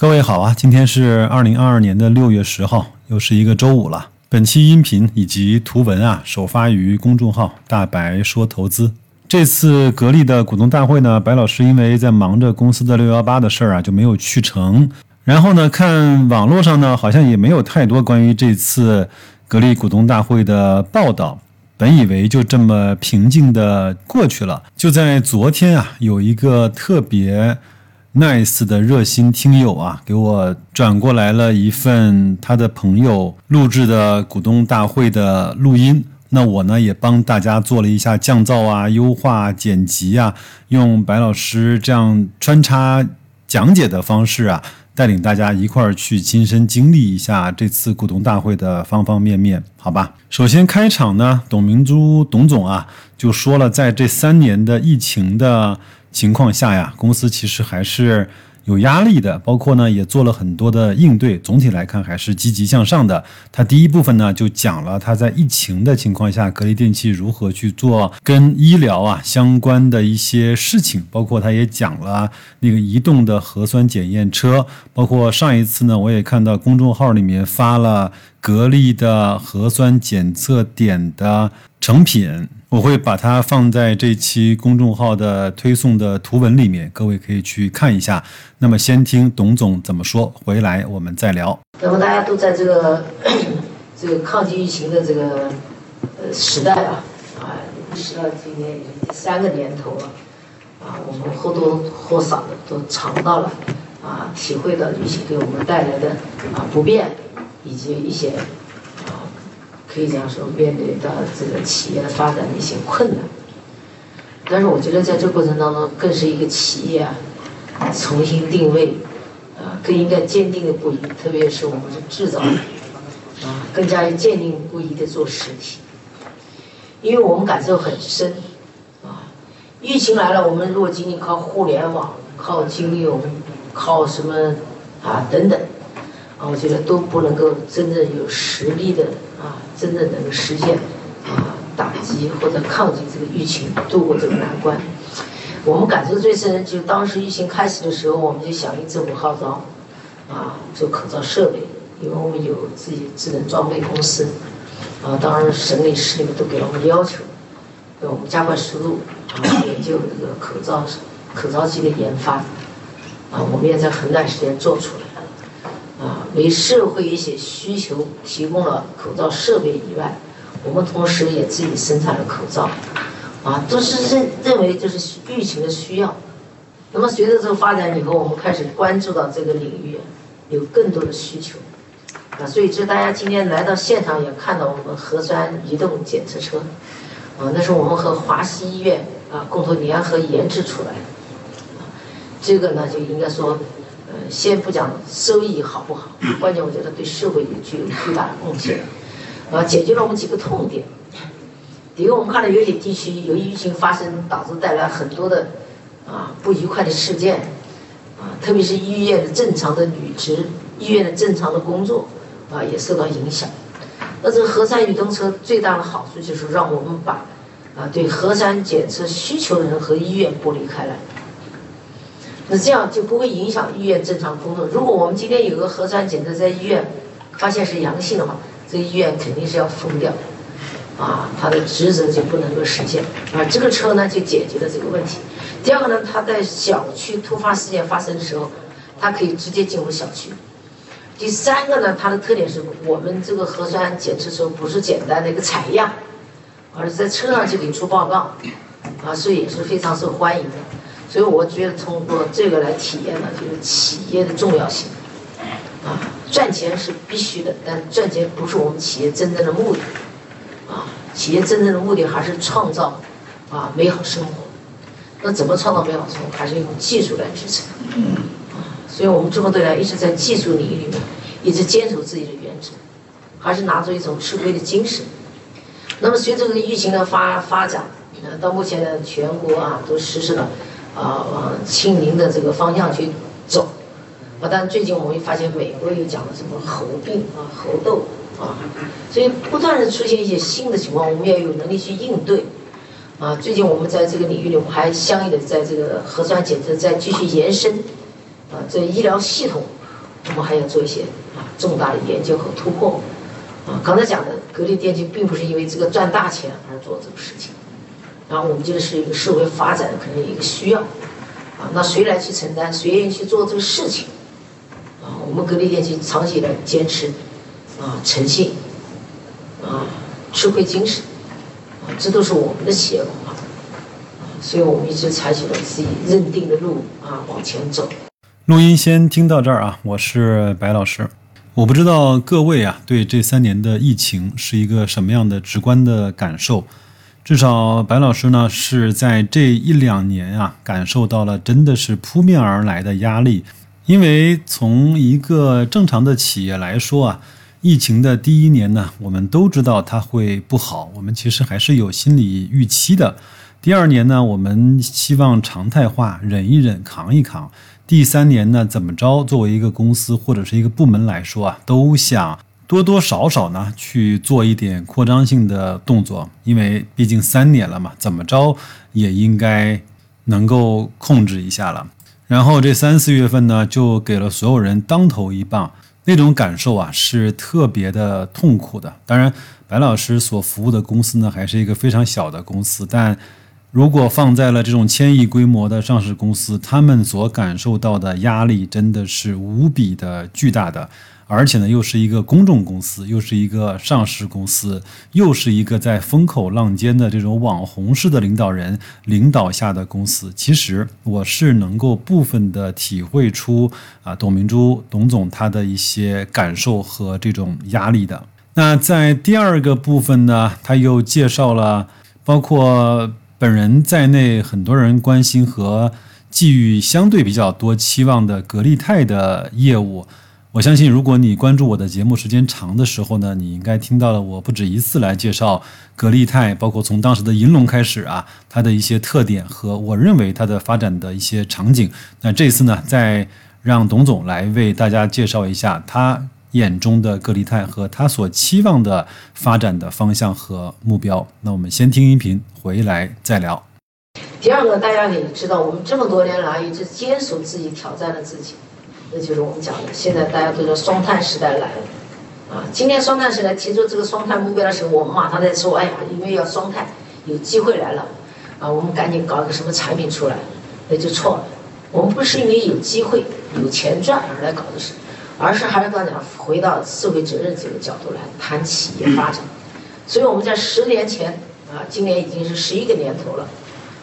各位好啊，今天是二零二二年的六月十号，又是一个周五了。本期音频以及图文啊，首发于公众号“大白说投资”。这次格力的股东大会呢，白老师因为在忙着公司的六幺八的事儿啊，就没有去成。然后呢，看网络上呢，好像也没有太多关于这次格力股东大会的报道。本以为就这么平静的过去了，就在昨天啊，有一个特别。Nice 的热心听友啊，给我转过来了一份他的朋友录制的股东大会的录音。那我呢也帮大家做了一下降噪啊、优化、剪辑啊，用白老师这样穿插讲解的方式啊，带领大家一块儿去亲身经历一下这次股东大会的方方面面，好吧？首先开场呢，董明珠董总啊就说了，在这三年的疫情的。情况下呀，公司其实还是有压力的，包括呢也做了很多的应对。总体来看还是积极向上的。他第一部分呢就讲了他在疫情的情况下，格力电器如何去做跟医疗啊相关的一些事情，包括他也讲了那个移动的核酸检验车，包括上一次呢我也看到公众号里面发了格力的核酸检测点的成品。我会把它放在这期公众号的推送的图文里面，各位可以去看一下。那么先听董总怎么说，回来我们再聊。那么大家都在这个 这个抗击疫情的这个呃时代啊，啊，意识到今年已经第三个年头了，啊，我们或多或少的都尝到了，啊，体会到疫情给我们带来的啊不便，以及一些。可以这样说，面对到这个企业的发展的一些困难，但是我觉得在这过程当中，更是一个企业啊重新定位，啊更应该坚定的不移，特别是我们是制造业啊更加坚定不移的做实体，因为我们感受很深，啊疫情来了，我们如果仅仅靠互联网、靠金融、靠什么啊等等，啊我觉得都不能够真正有实力的。啊，真正能够实现啊打击或者抗击这个疫情，度过这个难关。我们感受最深，就是当时疫情开始的时候，我们就响应政府号召，啊，做口罩设备，因为我们有自己智能装备公司，啊，当然省里市里面都给了我们要求，让我们加快速度啊研究这个口罩口罩机的研发，啊，我们也在很短时间做出来。为社会一些需求提供了口罩设备以外，我们同时也自己生产了口罩，啊，都是认认为这是疫情的需要。那么随着这个发展以后，我们开始关注到这个领域有更多的需求，啊，所以这大家今天来到现场也看到我们核酸移动检测车，啊，那是我们和华西医院啊共同联合研制出来的，这个呢就应该说。先不讲收益好不好，关键我觉得对社会也具有巨大的贡献，啊，解决了我们几个痛点。第一个，我们看到有些地区由于疫情发生，导致带来很多的啊不愉快的事件，啊，特别是医院的正常的履职、医院的正常的工作，啊，也受到影响。那这个核酸移动车最大的好处就是让我们把啊对核酸检测需求的人和医院剥离开来。那这样就不会影响医院正常工作。如果我们今天有个核酸检测在医院发现是阳性的话，这医院肯定是要封掉，啊，他的职责就不能够实现。啊这个车呢，就解决了这个问题。第二个呢，它在小区突发事件发生的时候，它可以直接进入小区。第三个呢，它的特点是我们这个核酸检测时候不是简单的一个采样，而是在车上就给出报告，啊，所以也是非常受欢迎的。所以我觉得通过这个来体验呢，就是企业的重要性。啊，赚钱是必须的，但赚钱不是我们企业真正的目的。啊，企业真正的目的还是创造啊美好生活。那怎么创造美好生活？还是用技术来支撑。啊，所以我们中国队呢一直在技术领域里面一直坚守自己的原则，还是拿出一种吃亏的精神。那么随着这个疫情的发发展，呃，到目前呢，全国啊都实施了。啊，往清零的这个方向去走，啊，但最近我们又发现美国又讲了什么猴病啊、猴痘啊，所以不断的出现一些新的情况，我们要有能力去应对。啊，最近我们在这个领域里，我们还相应的在这个核酸检测再继续延伸，啊，这医疗系统我们还要做一些啊重大的研究和突破。啊，刚才讲的格力电器并不是因为这个赚大钱而做这个事情，然后我们觉得是一个社会发展的可能一个需要。啊，那谁来去承担？谁愿意去做这个事情？啊，我们格力电器长期以来坚持啊诚信，啊吃亏精神，啊这都是我们的企业文化。所以我们一直采取了自己认定的路啊往前走。录音先听到这儿啊，我是白老师。我不知道各位啊对这三年的疫情是一个什么样的直观的感受。至少白老师呢是在这一两年啊感受到了真的是扑面而来的压力。因为从一个正常的企业来说啊，疫情的第一年呢，我们都知道它会不好，我们其实还是有心理预期的。第二年呢，我们希望常态化，忍一忍，扛一扛。第三年呢，怎么着？作为一个公司或者是一个部门来说啊，都想多多少少呢去做一点扩张性的动作，因为毕竟三年了嘛，怎么着也应该能够控制一下了。然后这三四月份呢，就给了所有人当头一棒，那种感受啊，是特别的痛苦的。当然，白老师所服务的公司呢，还是一个非常小的公司，但。如果放在了这种千亿规模的上市公司，他们所感受到的压力真的是无比的巨大的，而且呢，又是一个公众公司，又是一个上市公司，又是一个在风口浪尖的这种网红式的领导人领导下的公司。其实我是能够部分的体会出啊，董明珠董总他的一些感受和这种压力的。那在第二个部分呢，他又介绍了包括。本人在内，很多人关心和寄予相对比较多期望的格力泰的业务。我相信，如果你关注我的节目时间长的时候呢，你应该听到了我不止一次来介绍格力泰，包括从当时的银龙开始啊，它的一些特点和我认为它的发展的一些场景。那这次呢，再让董总来为大家介绍一下他。眼中的格力泰和他所期望的发展的方向和目标。那我们先听音频，回来再聊。第二个，大家也知道，我们这么多年来一直坚守自己，挑战了自己，那就是我们讲的，现在大家都说双碳时代来了。啊，今天双碳时代提出这个双碳目标的时候，我们马上在说，哎呀，因为要双碳，有机会来了，啊，我们赶紧搞一个什么产品出来，那就错了。我们不是因为有机会、有钱赚而来搞的事。而是还是刚讲，回到社会责任这个角度来谈企业发展，所以我们在十年前啊，今年已经是十一个年头了，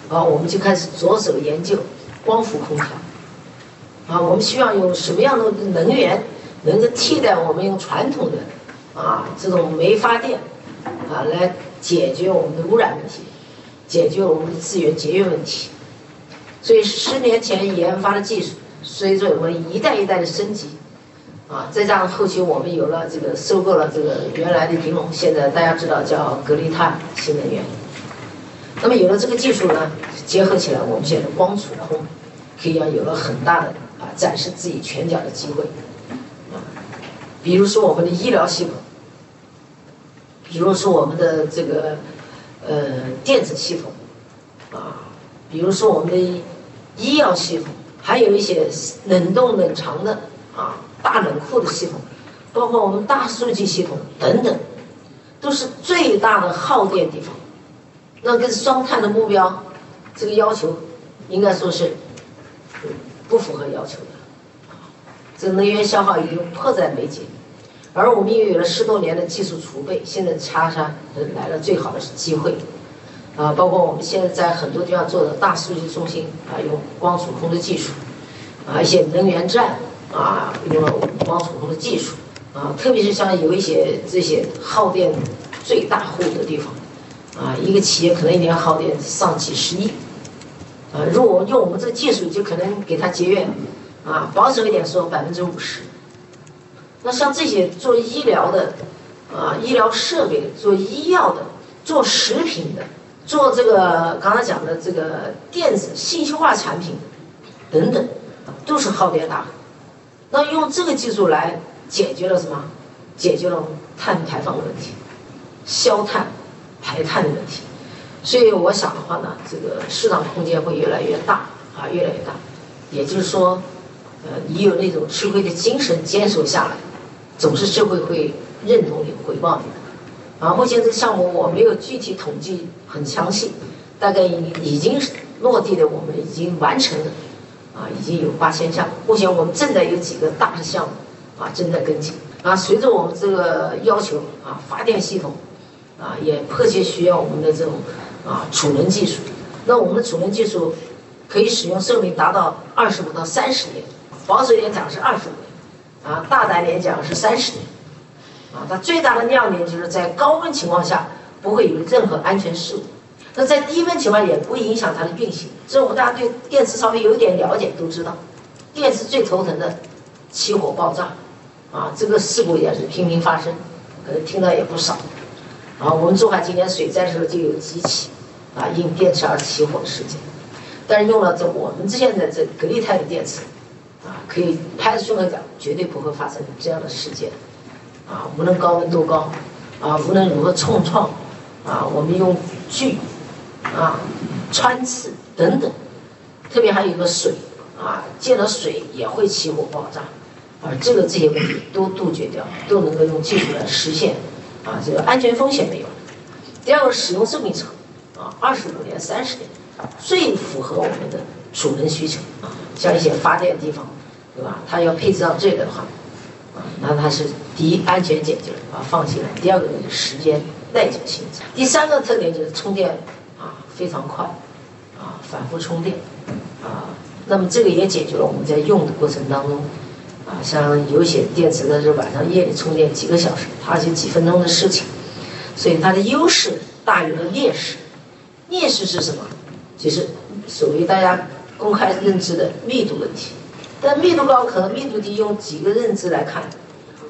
啊，我们就开始着手研究光伏空调，啊，我们希望用什么样的能源能够替代我们用传统的啊这种煤发电啊来解决我们的污染问题，解决我们的资源节约问题，所以十年前研发的技术，随着我们一代一代的升级。啊，再加上后期我们有了这个收购了这个原来的银龙，现在大家知道叫格力碳新能源。那么有了这个技术呢，结合起来，我们现在光储空可以要有了很大的啊展示自己拳脚的机会。啊，比如说我们的医疗系统，比如说我们的这个呃电子系统，啊，比如说我们的医药系统，还有一些冷冻冷藏的啊。大冷库的系统，包括我们大数据系统等等，都是最大的耗电地方。那跟双碳的目标，这个要求，应该说是不符合要求的。这能源消耗已经迫在眉睫，而我们又有了十多年的技术储备，现在恰恰来了最好的机会。啊，包括我们现在在很多地方做的大数据中心啊，用光储空的技术，啊，一些能源站。啊，用了光储空的技术，啊，特别是像有一些这些耗电最大户的地方，啊，一个企业可能一年耗电上几十亿，啊，如果用我们这个技术，就可能给它节约，啊，保守一点说百分之五十。那像这些做医疗的，啊，医疗设备做医药的，做食品的，做这个刚才讲的这个电子信息化产品等等，都是耗电大。那用这个技术来解决了什么？解决了碳排放的问题，消碳、排碳的问题。所以我想的话呢，这个市场空间会越来越大啊，越来越大。也就是说，呃，你有那种吃亏的精神坚守下来，总是社会会认同你、回报你的。啊，目前这个项目我没有具体统计很详细，大概已已经落地的，我们已经完成了，啊，已经有八千项。目前我们正在有几个大的项目，啊，正在跟进。啊，随着我们这个要求，啊，发电系统，啊，也迫切需要我们的这种啊储能技术。那我们的储能技术可以使用寿命达到二十五到三十年。保守一点讲是二十五年，啊，大胆点讲是三十年，啊，它最大的亮点就是在高温情况下不会有任何安全事故，那在低温情况也不影响它的运行。所以我们大家对电池稍微有一点了解都知道，电池最头疼的起火爆炸，啊，这个事故也是频频发生，可能听到也不少。啊，我们珠海今年水灾时候就有几起，啊，因电池而起火的事件，但是用了这我们现在这格力钛的电池。啊，可以拍着胸脯讲，绝对不会发生这样的事件。啊，无论高温多高，啊，无论如何冲撞，啊，我们用锯，啊，穿刺等等，特别还有一个水，啊，见了水也会起火爆炸，啊，这个这些问题都杜绝掉，都能够用技术来实现，啊，这个安全风险没有。第二个，使用寿命长，二十五年、三十年，最符合我们的储能需求，啊，像一些发电地方。对吧？它要配置到这个的话，啊，那它是第一安全解决啊，放心了。第二个就是时间耐久性。第三个特点就是充电啊非常快，啊反复充电，啊，那么这个也解决了我们在用的过程当中，啊像有些电池呢是晚上夜里充电几个小时，它就几分钟的事情，所以它的优势大于了劣势。劣势是什么？就是所谓大家公开认知的密度问题。但密度高可能密度低，用几个认知来看，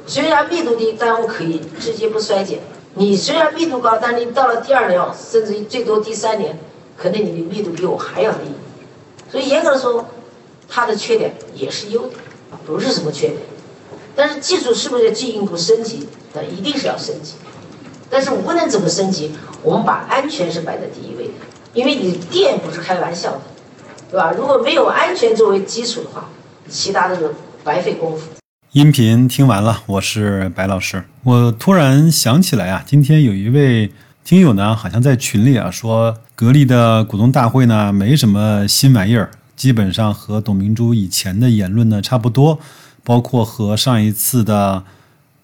虽然密度低，但我可以直接不衰减。你虽然密度高，但你到了第二年，甚至于最多第三年，可能你的密度比我还要低。所以严格的说，它的缺点也是优点，不是什么缺点。但是技术是不是要进一步升级？那一定是要升级。但是无论怎么升级，我们把安全是摆在第一位的，因为你电不是开玩笑的，对吧？如果没有安全作为基础的话，其他的就白费功夫。音频听完了，我是白老师。我突然想起来啊，今天有一位听友呢，好像在群里啊说，格力的股东大会呢没什么新玩意儿，基本上和董明珠以前的言论呢差不多，包括和上一次的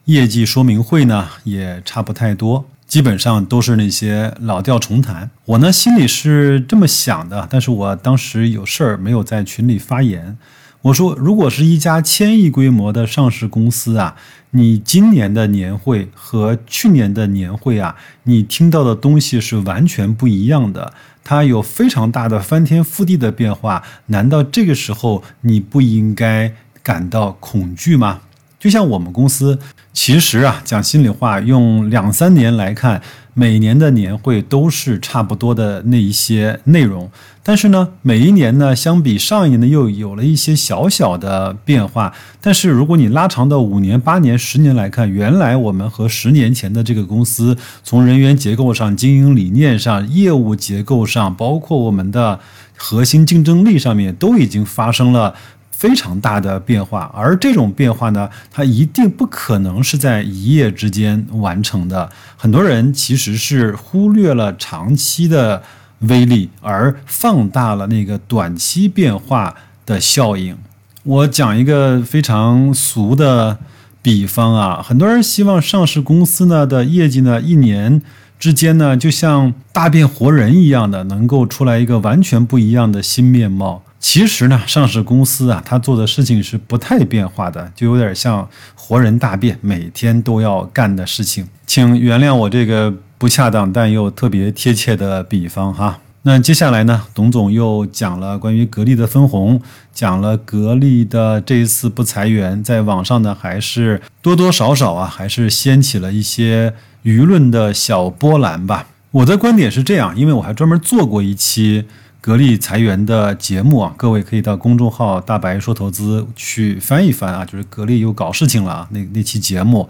业绩说明会呢也差不太多，基本上都是那些老调重弹。我呢心里是这么想的，但是我当时有事儿没有在群里发言。我说，如果是一家千亿规模的上市公司啊，你今年的年会和去年的年会啊，你听到的东西是完全不一样的，它有非常大的翻天覆地的变化。难道这个时候你不应该感到恐惧吗？就像我们公司，其实啊，讲心里话，用两三年来看。每年的年会都是差不多的那一些内容，但是呢，每一年呢，相比上一年呢，又有了一些小小的变化。但是如果你拉长到五年、八年、十年来看，原来我们和十年前的这个公司，从人员结构上、经营理念上、业务结构上，包括我们的核心竞争力上面，都已经发生了。非常大的变化，而这种变化呢，它一定不可能是在一夜之间完成的。很多人其实是忽略了长期的威力，而放大了那个短期变化的效应。我讲一个非常俗的比方啊，很多人希望上市公司呢的业绩呢一年之间呢，就像大变活人一样的，能够出来一个完全不一样的新面貌。其实呢，上市公司啊，他做的事情是不太变化的，就有点像活人大变，每天都要干的事情。请原谅我这个不恰当但又特别贴切的比方哈。那接下来呢，董总又讲了关于格力的分红，讲了格力的这一次不裁员，在网上呢还是多多少少啊，还是掀起了一些舆论的小波澜吧。我的观点是这样，因为我还专门做过一期。格力裁员的节目啊，各位可以到公众号“大白说投资”去翻一翻啊，就是格力又搞事情了啊。那那期节目，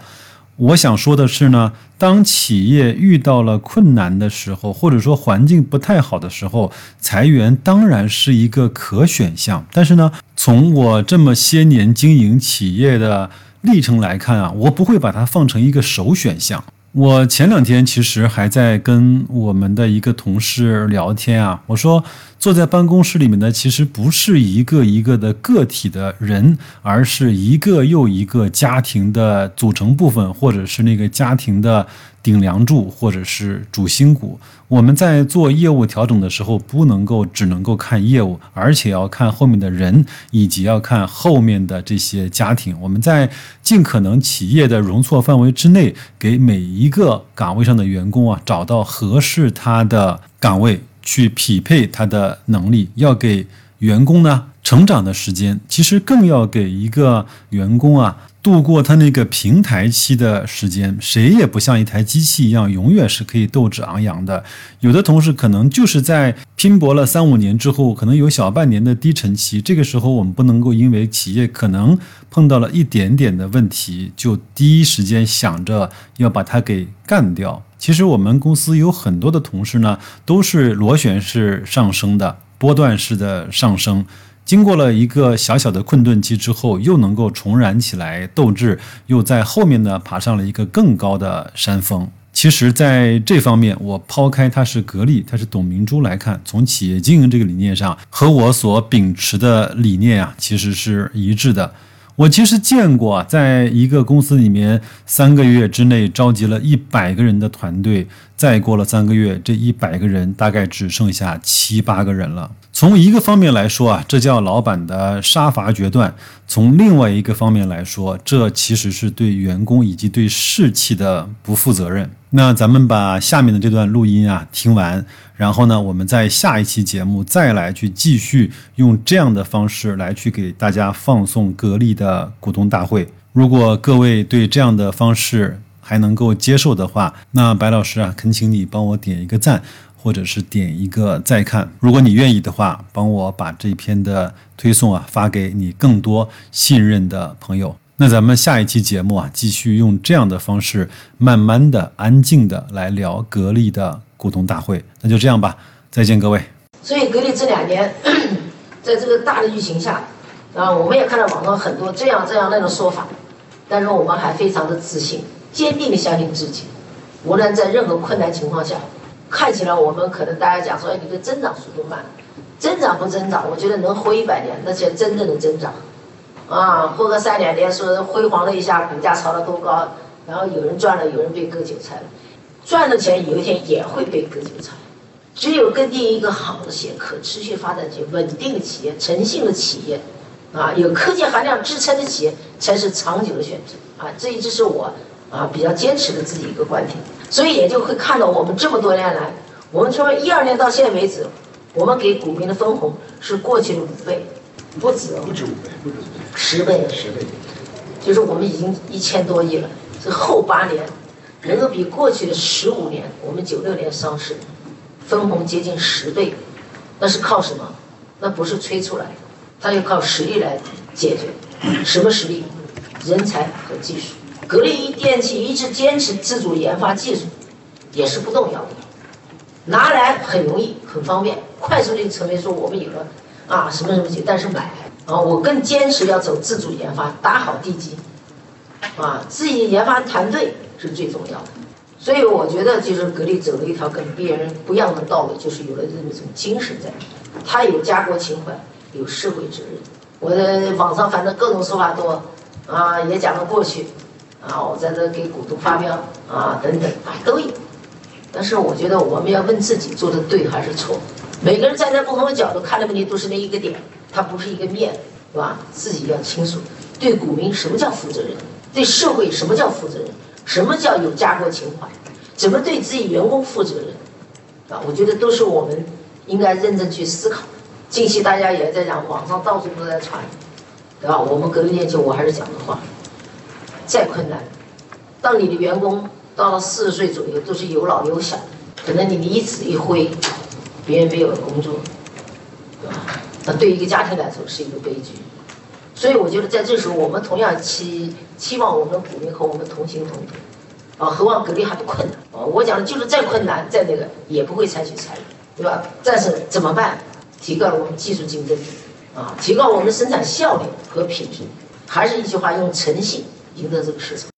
我想说的是呢，当企业遇到了困难的时候，或者说环境不太好的时候，裁员当然是一个可选项。但是呢，从我这么些年经营企业的历程来看啊，我不会把它放成一个首选项。我前两天其实还在跟我们的一个同事聊天啊，我说坐在办公室里面的其实不是一个一个的个体的人，而是一个又一个家庭的组成部分，或者是那个家庭的。顶梁柱或者是主心骨，我们在做业务调整的时候，不能够只能够看业务，而且要看后面的人，以及要看后面的这些家庭。我们在尽可能企业的容错范围之内，给每一个岗位上的员工啊，找到合适他的岗位，去匹配他的能力。要给员工呢成长的时间，其实更要给一个员工啊。度过他那个平台期的时间，谁也不像一台机器一样，永远是可以斗志昂扬的。有的同事可能就是在拼搏了三五年之后，可能有小半年的低沉期。这个时候，我们不能够因为企业可能碰到了一点点的问题，就第一时间想着要把它给干掉。其实我们公司有很多的同事呢，都是螺旋式上升的，波段式的上升。经过了一个小小的困顿期之后，又能够重燃起来斗志，又在后面呢爬上了一个更高的山峰。其实，在这方面，我抛开他是格力，他是董明珠来看，从企业经营这个理念上，和我所秉持的理念啊，其实是一致的。我其实见过，在一个公司里面，三个月之内召集了一百个人的团队，再过了三个月，这一百个人大概只剩下七八个人了。从一个方面来说啊，这叫老板的杀伐决断；从另外一个方面来说，这其实是对员工以及对士气的不负责任。那咱们把下面的这段录音啊听完，然后呢，我们在下一期节目再来去继续用这样的方式来去给大家放送格力的股东大会。如果各位对这样的方式还能够接受的话，那白老师啊，恳请你帮我点一个赞。或者是点一个再看，如果你愿意的话，帮我把这篇的推送啊发给你更多信任的朋友。那咱们下一期节目啊，继续用这样的方式，慢慢的、安静的来聊格力的股东大会。那就这样吧，再见各位。所以格力这两年，在这个大的疫情下，啊，我们也看到网上很多这样这样那种说法，但是我们还非常的自信，坚定的相信自己，无论在任何困难情况下。看起来我们可能大家讲说，哎，你的增长速度慢，增长不增长？我觉得能活一百年，那才真正的增长。啊，活个三两年，说辉煌了一下，股价炒到多高，然后有人赚了，有人被割韭菜了。赚的钱有一天也会被割韭菜。只有跟定一个好的企业、可持续发展企业、稳定的企业、诚信的企业，啊，有科技含量支撑的企业，才是长久的选择。啊，这一直是我啊比较坚持的自己一个观点。所以也就会看到我们这么多年来，我们从一二年到现在为止，我们给股民的分红是过去的五倍，不止，不止五倍，不止五倍，十倍，十倍，就是我们已经一千多亿了。这后八年能够比过去的十五年，我们九六年上市，分红接近十倍，那是靠什么？那不是吹出来的，它要靠实力来解决。什么实力？人才和技术。格力电器一直坚持自主研发技术，也是不动摇的。拿来很容易，很方便，快速的成为说我们有了啊什么什么东但是买啊，我更坚持要走自主研发，打好地基，啊，自己研发团队是最重要的。所以我觉得就是格力走了一条跟别人不一样的道路，就是有了这么一种精神在，他有家国情怀，有社会责任。我的网上反正各种说法多，啊，也讲了过去。啊，我在这给股东发飙啊，等等啊都有，但是我觉得我们要问自己做的对还是错。每个人站在不同的角度看的问题都是那一个点，它不是一个面，是吧？自己要清楚，对股民什么叫负责任，对社会什么叫负责任，什么叫有家国情怀，怎么对自己员工负责任，啊，我觉得都是我们应该认真去思考。近期大家也在讲，网上到处都在传，对吧？我们格力电器，我还是讲的话。再困难，当你的员工到了四十岁左右都是有老有小，可能你离职一挥，别人没有了工作，对吧？那对一个家庭来说是一个悲剧。所以我觉得在这时候，我们同样期期望我们股民和我们同心同德，啊，何况格力还不困难啊！我讲的就是再困难再那个也不会采取裁员，对吧？但是怎么办？提高了我们技术竞争力，啊，提高我们生产效率和品质，还是一句话，用诚信赢得这个市场。